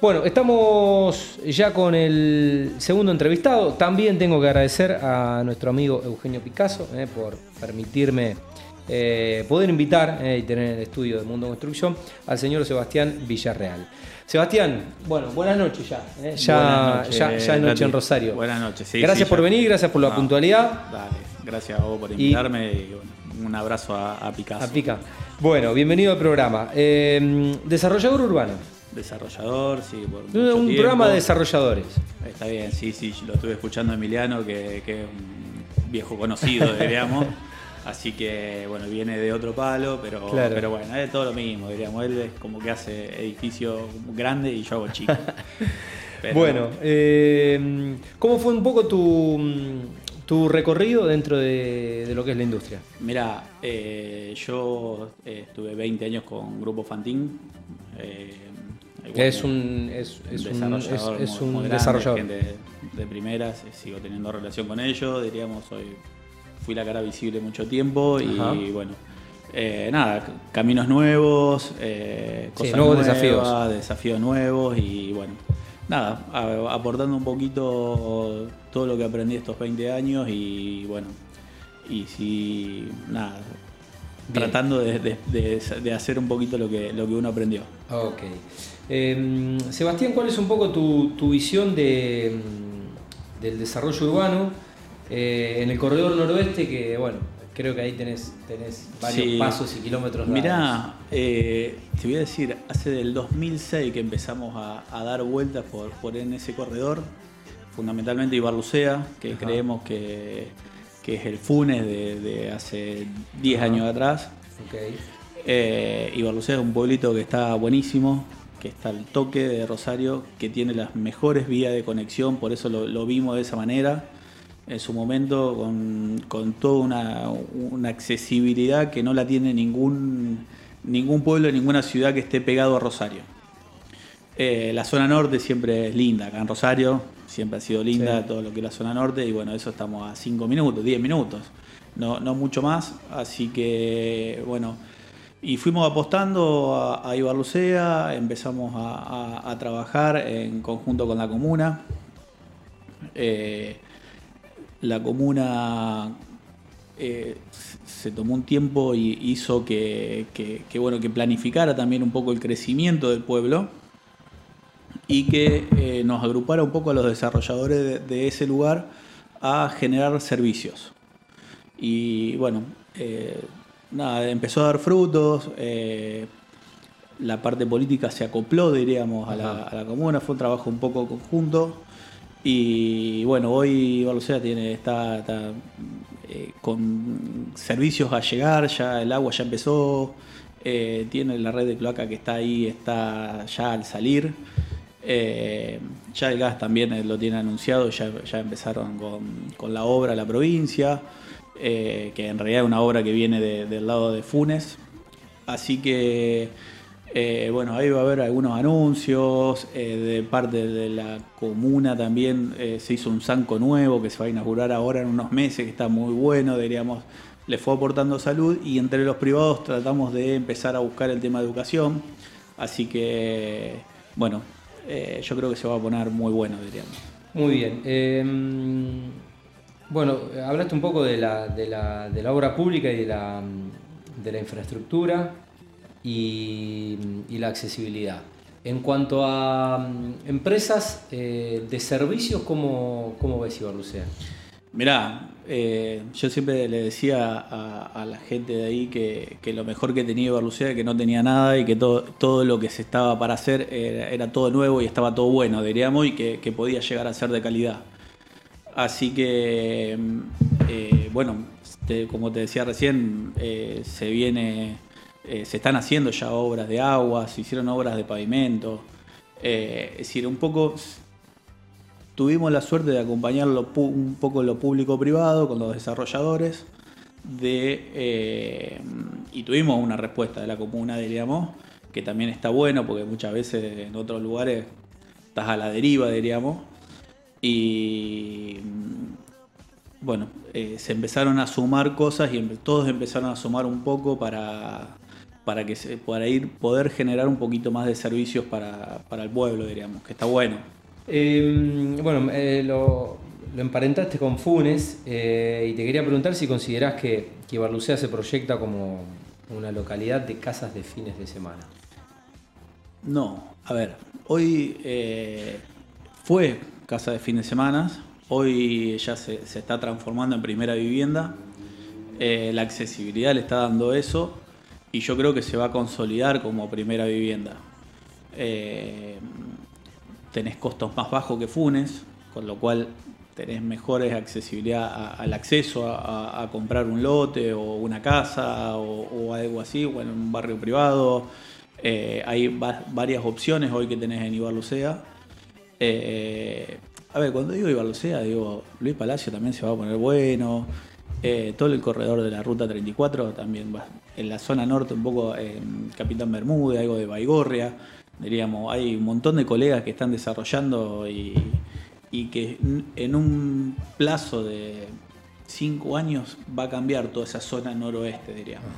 Bueno, estamos ya con el segundo entrevistado. También tengo que agradecer a nuestro amigo Eugenio Picasso eh, por permitirme eh, poder invitar eh, y tener en el estudio de Mundo Construcción al señor Sebastián Villarreal. Sebastián, bueno, buenas noches ya. Ya, noches, ya, ya, noche en Rosario. Buenas noches, sí. Gracias sí, por ya. venir, gracias por la No, puntualidad. Dale, gracias a vos por invitarme y, bueno, un abrazo a, a Picasso. A Pica. Bueno, bienvenido al programa. Desarrollador urbano. Desarrollador, sí, por Un tiempo. programa de desarrolladores. Está bien, sí, sí, lo estuve escuchando a Emiliano, que, que es un viejo conocido, diríamos. Así que, bueno, viene de otro palo, pero, Claro. pero bueno, es todo lo mismo, diríamos. Él es como que hace edificio grande y yo hago chico. Pero- Bueno, eh, ¿cómo fue un poco tu, tu recorrido dentro de, de lo que es la industria? Mira, eh, yo eh, estuve 20 años con Grupo Fantín. Que es un, es, es un, desarrollador es- es un grande, desarrollador. gente de primeras, eh, sigo teniendo relación con ellos, diríamos, soy, fui la cara visible mucho tiempo y bueno, eh, nada, caminos nuevos, eh, cosas nuevos nuevas, desafíos. desafíos nuevos y bueno, nada, a- aportando un poquito todo lo que aprendí estos 20 años y bueno, y si, nada, Bien. tratando de, de- de- de hacer un poquito lo que, lo que uno aprendió. Ok. Eh, Sebastián, ¿cuál es un poco tu, tu visión de, del desarrollo urbano eh, en el corredor noroeste? Que bueno, creo que ahí tenés, tenés varios Sí. pasos y kilómetros. dados. Mirá, eh, te voy a decir, hace del 2006 que empezamos a, a dar vueltas por, por en ese corredor, fundamentalmente Ibarlucea, que Ajá. creemos que, que es el Funes de, de hace 10 Ajá. años atrás. Ok. Eh, Ibarlucea es un pueblito que está buenísimo, que está al toque de Rosario, que tiene las mejores vías de conexión, por eso lo, lo vimos de esa manera en su momento, con, con toda una, una accesibilidad que no la tiene ningún, ningún pueblo, ninguna ciudad que esté pegado a Rosario. Eh, la zona norte siempre es linda, acá en Rosario siempre ha sido linda Sí. todo lo que es la zona norte y bueno, eso estamos a 5 minutos, 10 minutos, no, no mucho más, así que bueno, y fuimos apostando a, a Ibarlucea, empezamos a, trabajar en conjunto con la comuna. Eh, la comuna eh, se tomó un tiempo y hizo que, bueno, que planificara también un poco el crecimiento del pueblo y que eh, nos agrupara un poco a los desarrolladores de, ese lugar a generar servicios. Y bueno, nada, empezó a dar frutos, eh, la parte política se acopló, diríamos, a la, Ajá. a la comuna, fue un trabajo un poco conjunto. Y bueno, hoy Barlucea tiene, está, está, eh, con servicios a llegar, ya el agua ya empezó, eh, tiene la red de cloaca que está ahí, está ya al salir. Eh, ya el gas también lo tiene anunciado, ya, ya empezaron con, con la obra la provincia, eh, que en realidad es una obra que viene de- del lado de Funes. Así que, eh, bueno, ahí va a haber algunos anuncios. eh, de parte de la comuna también se hizo un zanco nuevo que se va a inaugurar ahora en unos meses, que está muy bueno, diríamos. Le fue aportando salud y entre los privados tratamos de empezar a buscar el tema de educación. Así que, bueno, yo creo que se va a poner muy bueno, diríamos. Muy bien. Eh, bueno, hablaste un poco de la, de la, de la obra pública y de la, de la infraestructura y, y la accesibilidad. En cuanto a mm, empresas eh, de servicios, ¿cómo, ves Ibarlucea? Mirá, eh, yo siempre le decía a, la gente de ahí que, lo mejor que tenía Ibarlucea es que no tenía nada y que todo, todo lo que se estaba para hacer era, era todo nuevo y estaba todo bueno, diríamos, y que podía llegar a ser de calidad. Así que, mm, eh, bueno, como te decía recién, eh, se viene, eh, se están haciendo ya obras de agua, se hicieron obras de pavimento. Es decir, un poco tuvimos la suerte de acompañar lo pu- un poco lo público-privado con los desarrolladores de, y tuvimos una respuesta de la comuna, diríamos, que también está bueno porque muchas veces en otros lugares estás a la deriva, diríamos, y bueno, eh, se empezaron a sumar cosas y todos empezaron a sumar un poco para, para que se, para ir poder generar un poquito más de servicios para, para el pueblo, diríamos, que está bueno. Eh, bueno, eh, lo, lo, emparentaste con Funes eh, y te quería preguntar si considerás que, que Ibarlucea se proyecta como una localidad de casas de fines de semana. No, a ver, hoy fue casa de fines de semana, hoy ya se, está transformando en primera vivienda, la accesibilidad le está dando eso y yo creo que se va a consolidar como primera vivienda. Eh, tenés costos más bajos que Funes, con lo cual tenés mejores accesibilidad al acceso a, comprar un lote o una casa o, algo así, o en un barrio privado. Eh, hay varias opciones hoy que tenés en Ibarlucea. Eh, a ver, cuando digo Ibarlucea, digo Luis Palacio también se va a poner bueno. Eh, todo el corredor de la ruta 34 también va. En la zona norte, un poco en Capitán Bermúdez, algo de Baigorria. Diríamos, hay un montón de colegas que están desarrollando y, que en un plazo de cinco años va a cambiar toda esa zona noroeste, diríamos.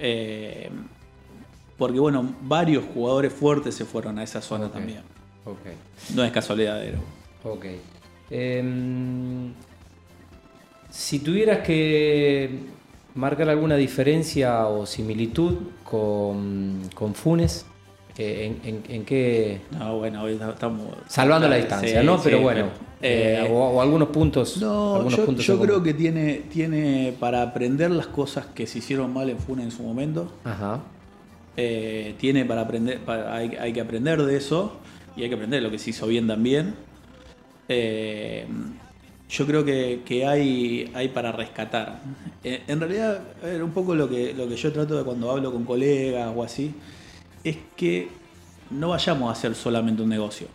Eh, porque bueno, varios jugadores fuertes se fueron a esa zona también. No es casualidad. Ok. Em, si tuvieras que marcar alguna diferencia o similitud con, Funes, eh, en, qué...? No, bueno, hoy estamos... Salvando la distancia, ¿no? pero bueno, eh, eh, o, algunos puntos... No, yo, creo que tiene, tiene para aprender las cosas que se hicieron mal en Funes en su momento. Ajá. tiene para aprender, hay, hay, que aprender de eso y hay que aprender lo que se hizo bien también. Eh, yo creo que, hay, hay para rescatar. Eh, en realidad, un poco lo que, lo que yo trato de cuando hablo con colegas o así, es que no vayamos a hacer solamente un negocio.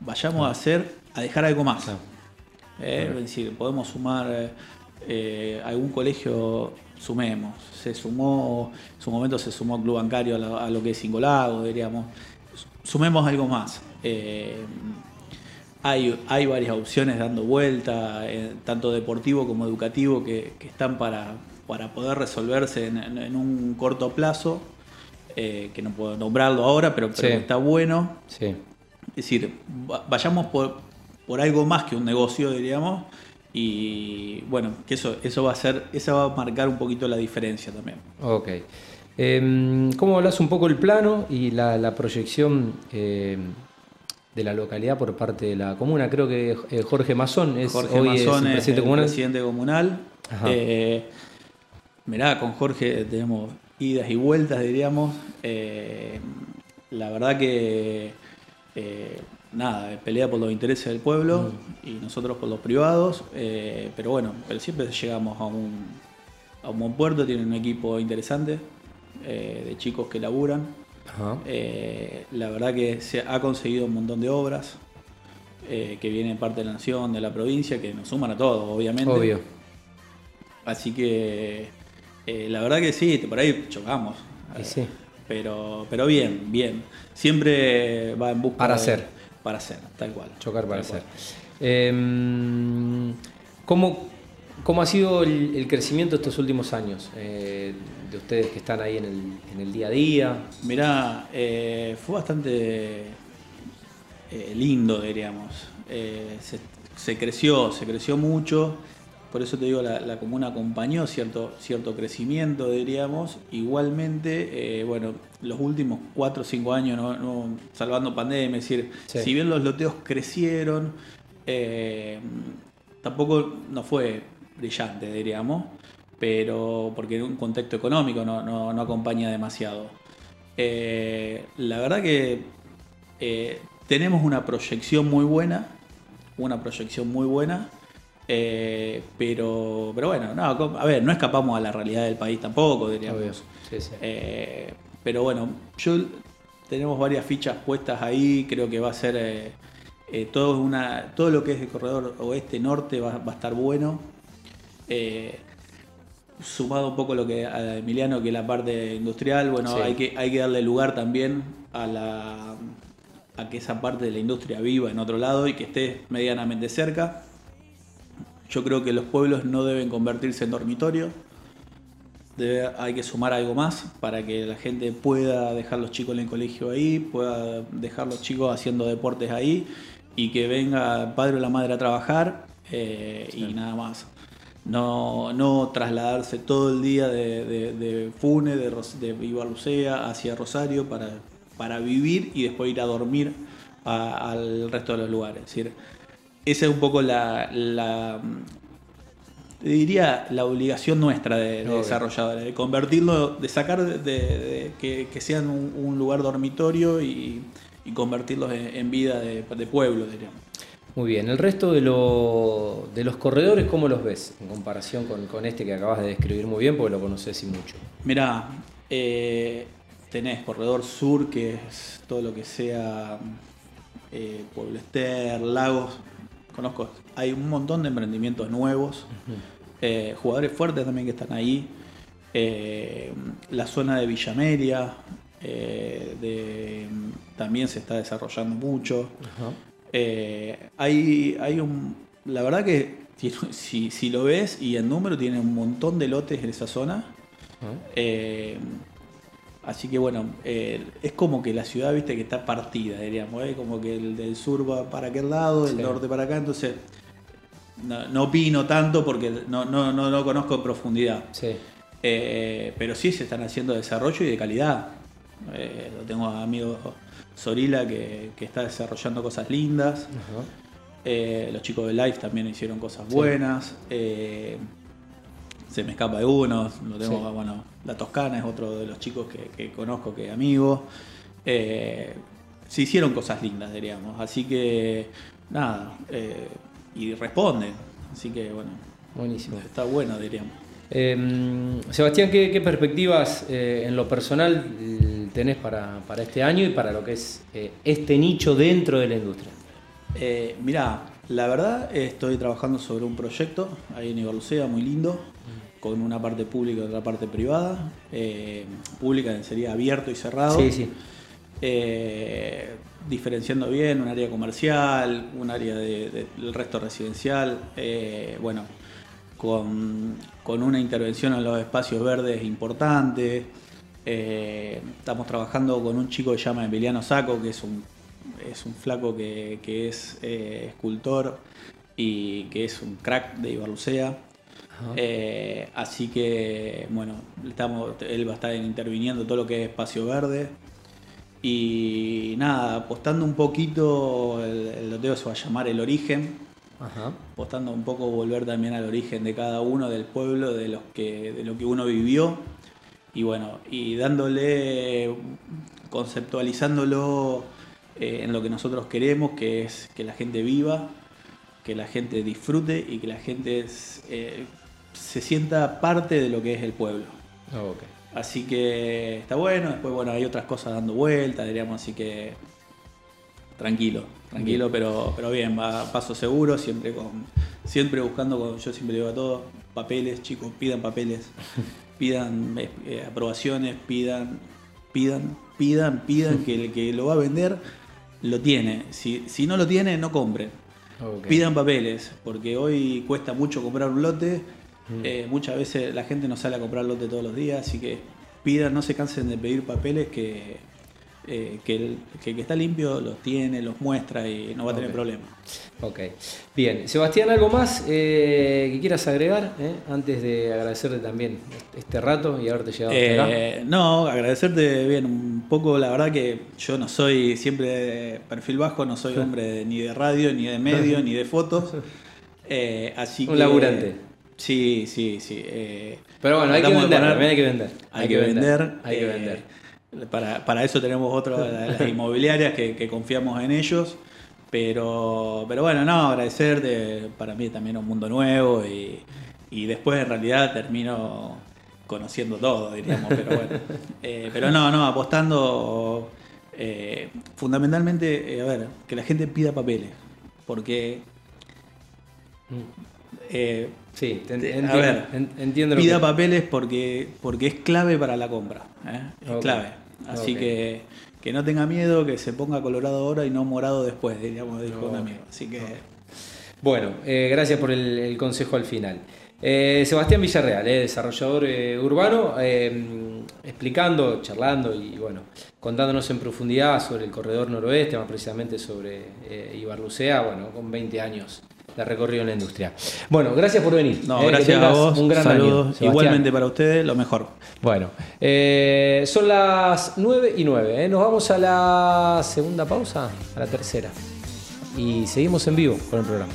Vayamos a hacer, a dejar algo más. Eh, es decir, podemos sumar eh, algún colegio, sumemos. Se sumó, en su momento se sumó Club Bancario a lo, que es Cinco Lagos, diríamos. Sumemos algo más hay, varias opciones dando vuelta, eh, tanto deportivo como educativo, que, están para, para, poder resolverse en, un corto plazo, eh, que no puedo nombrarlo ahora, pero, está bueno. Es decir, vayamos por, por algo más que un negocio, diríamos, y bueno, que eso, eso va a ser, eso va a marcar un poquito la diferencia también. Ok. Em, ¿Cómo hablas un poco el plano y la, proyección em, de la localidad por parte de la comuna. Creo que eh, Jorge Mazón es Jorge hoy Mazón es, el presidente comunal. Eh, mirá, con Jorge tenemos idas y vueltas, diríamos. Eh, la verdad que nada, pelea por los intereses del pueblo mm. y nosotros por los privados. pero bueno, pero siempre llegamos a un, a un buen puerto, tienen un equipo interesante de chicos que laburan. Eh, la verdad que se ha conseguido un montón de obras eh, que vienen parte de la nación, de la provincia, que nos suman a todos, obviamente. Obvio. Así que eh, la verdad que sí, por ahí chocamos. Sí. Pero, pero bien, bien. Siempre va en busca para hacer. Para hacer, tal cual. Chocar para hacer. Em, ¿cómo, ¿Cómo ha sido el, crecimiento estos últimos años eh, de ustedes que están ahí en el, día a día? Mirá, eh, fue bastante eh, lindo, diríamos. Se, creció, se creció mucho. Por eso te digo, la, comuna acompañó cierto, cierto crecimiento, diríamos. Igualmente, bueno, los últimos cuatro o cinco años, no, salvando pandemia, es decir, si bien los loteos crecieron, tampoco no fue brillante, diríamos, pero porque en un contexto económico no, acompaña demasiado. Eh, la verdad que eh, tenemos una proyección muy buena, una proyección muy buena, eh, pero, pero bueno, no, a ver, no escapamos a la realidad del país tampoco, diríamos. pero bueno, yo tenemos varias fichas puestas ahí, creo que va a ser todo, una, todo lo que es el corredor oeste-norte va, va a estar bueno. Eh, sumado un poco lo que a Emiliano, que la parte industrial, bueno, hay, que, hay que darle lugar también a, la, a que esa parte de la industria viva en otro lado y que esté medianamente cerca. Yo creo que los pueblos no deben convertirse en dormitorio. debe, hay que sumar algo más para que la gente pueda dejar los chicos en el colegio ahí, pueda dejar los chicos haciendo deportes ahí y que venga el padre o la madre a trabajar eh, y nada más. No, no trasladarse todo el día de, de, de Fune, de, de hacia Rosario para, para vivir y después ir a dormir al resto de los lugares. Es decir, esa es un poco la, la diría la obligación nuestra de, desarrolladores, de convertirlo, de sacar de, que, sean un, lugar dormitorio y, convertirlos en, vida de, pueblo, diríamos. Muy bien, el resto de, de los corredores, ¿cómo los ves en comparación con, este que acabas de describir muy bien, porque lo conoces y mucho? Mirá, eh, tenés Corredor Sur, que es todo lo que sea eh, Pueblo Ester, Lagos, conozco, hay un montón de emprendimientos nuevos, eh, jugadores fuertes también que están ahí, eh, la zona de Villa Media eh, también se está desarrollando mucho. Hay, hay un, la verdad que si, lo ves y en número tiene un montón de lotes en esa zona. Así que bueno, eh, es como que la ciudad, viste, que está partida, diríamos, ¿eh? como que el del sur va para aquel lado, el norte para acá, entonces no, opino tanto porque no, no, no lo conozco en profundidad. Eh, pero sí se están haciendo desarrollo y de calidad. Lo tengo a amigo Sorila que, está desarrollando cosas lindas. los chicos de Life también hicieron cosas buenas se me escapa de uno, lo tengo, bueno, La Toscana es otro de los chicos que, conozco, que amigo. Eh, se hicieron cosas lindas, diríamos. Así que, nada, eh, y responden. Así que, bueno, Buenísimo. está bueno, diríamos. Em, Sebastián, ¿qué, perspectivas eh, en lo personal tenés para, este año y para lo que es este nicho dentro de la industria? mirá, la verdad estoy trabajando sobre un proyecto ahí en Ibarlucea muy lindo con una parte pública y otra parte privada. Eh, pública sería abierto y cerrado. Sí, sí. Eh, diferenciando bien un área comercial, un área del resto residencial, eh, bueno, con, una intervención en los espacios verdes importante. Estamos trabajando con un chico que se llama Emiliano Saco, que es un, es un flaco que, que es escultor y que es un crack de Ibarlucea. Eh, así que, bueno, estamos, él va a estar interviniendo todo lo que es espacio verde. Y nada, apostando un poquito, el, loteo se va a llamar El Origen. Apostando un poco volver también al origen de cada uno del pueblo, de, los que, de lo que uno vivió. Y bueno, y dándole, conceptualizándolo eh, en lo que nosotros queremos, que es que la gente viva, que la gente disfrute y que la gente eh, se sienta parte de lo que es el pueblo. Ah, así que está bueno, después bueno, hay otras cosas dando vuelta, diríamos, así que tranquilo, tranquilo, pero pero bien, va paso seguro, siempre con siempre buscando, con, yo siempre digo a todos, papeles, chicos, pidan papeles, pidan eh, eh, aprobaciones, pidan, pidan, pidan, pidan que el que lo va a vender lo tiene. Si, si no lo tiene, no compren. Pidan papeles, porque hoy cuesta mucho comprar un lote Mm. Eh, muchas veces la gente no sale a comprar lote todos los días, así que pidan, no se cansen de pedir papeles que, eh, que, el, que, está limpio los tiene, los muestra y no va a tener problema. Ok, bien. Sebastián, ¿algo más eh, que quieras agregar antes de agradecerte también este rato y haberte llegado hasta acá? No, agradecerte bien, un poco, la verdad que yo no soy siempre de perfil bajo, no soy hombre ni de radio, ni de medio, ni de fotos. así un laburante. Sí, sí, sí. Eh, Pero bueno, hay que, vender, también hay que vender. Hay, que vender. Hay que eh, vender. Para, para, eso tenemos otras las inmobiliarias que, confiamos en ellos. Pero, pero bueno, no, agradecerte. Para mí también un mundo nuevo y, y después en realidad termino conociendo todo, diríamos. Pero bueno. Eh, pero no, no, apostando fundamentalmente, a ver, que la gente pida papeles. Porque eh, sí, entiendo, a ver, entiendo pida papeles porque, porque es clave para la compra. ¿eh? Es clave. Así que que no tenga miedo, que se ponga colorado ahora y no morado después, diríamos, dijo un amigo. Así que. Bueno, eh, gracias por el, consejo al final. Eh, Sebastián Villarreal, eh, desarrollador urbano, explicando, charlando y bueno, contándonos en profundidad sobre el corredor noroeste, más precisamente sobre Ibarlucea, bueno, con 20 años de recorrido en la industria. Bueno, gracias por venir. No, eh, gracias a vos. Un gran Saludos. año. Igualmente para ustedes, lo mejor. Bueno, eh, son las 9 y 9. ¿eh? Nos vamos a la segunda pausa, a la tercera. Y seguimos en vivo con el programa.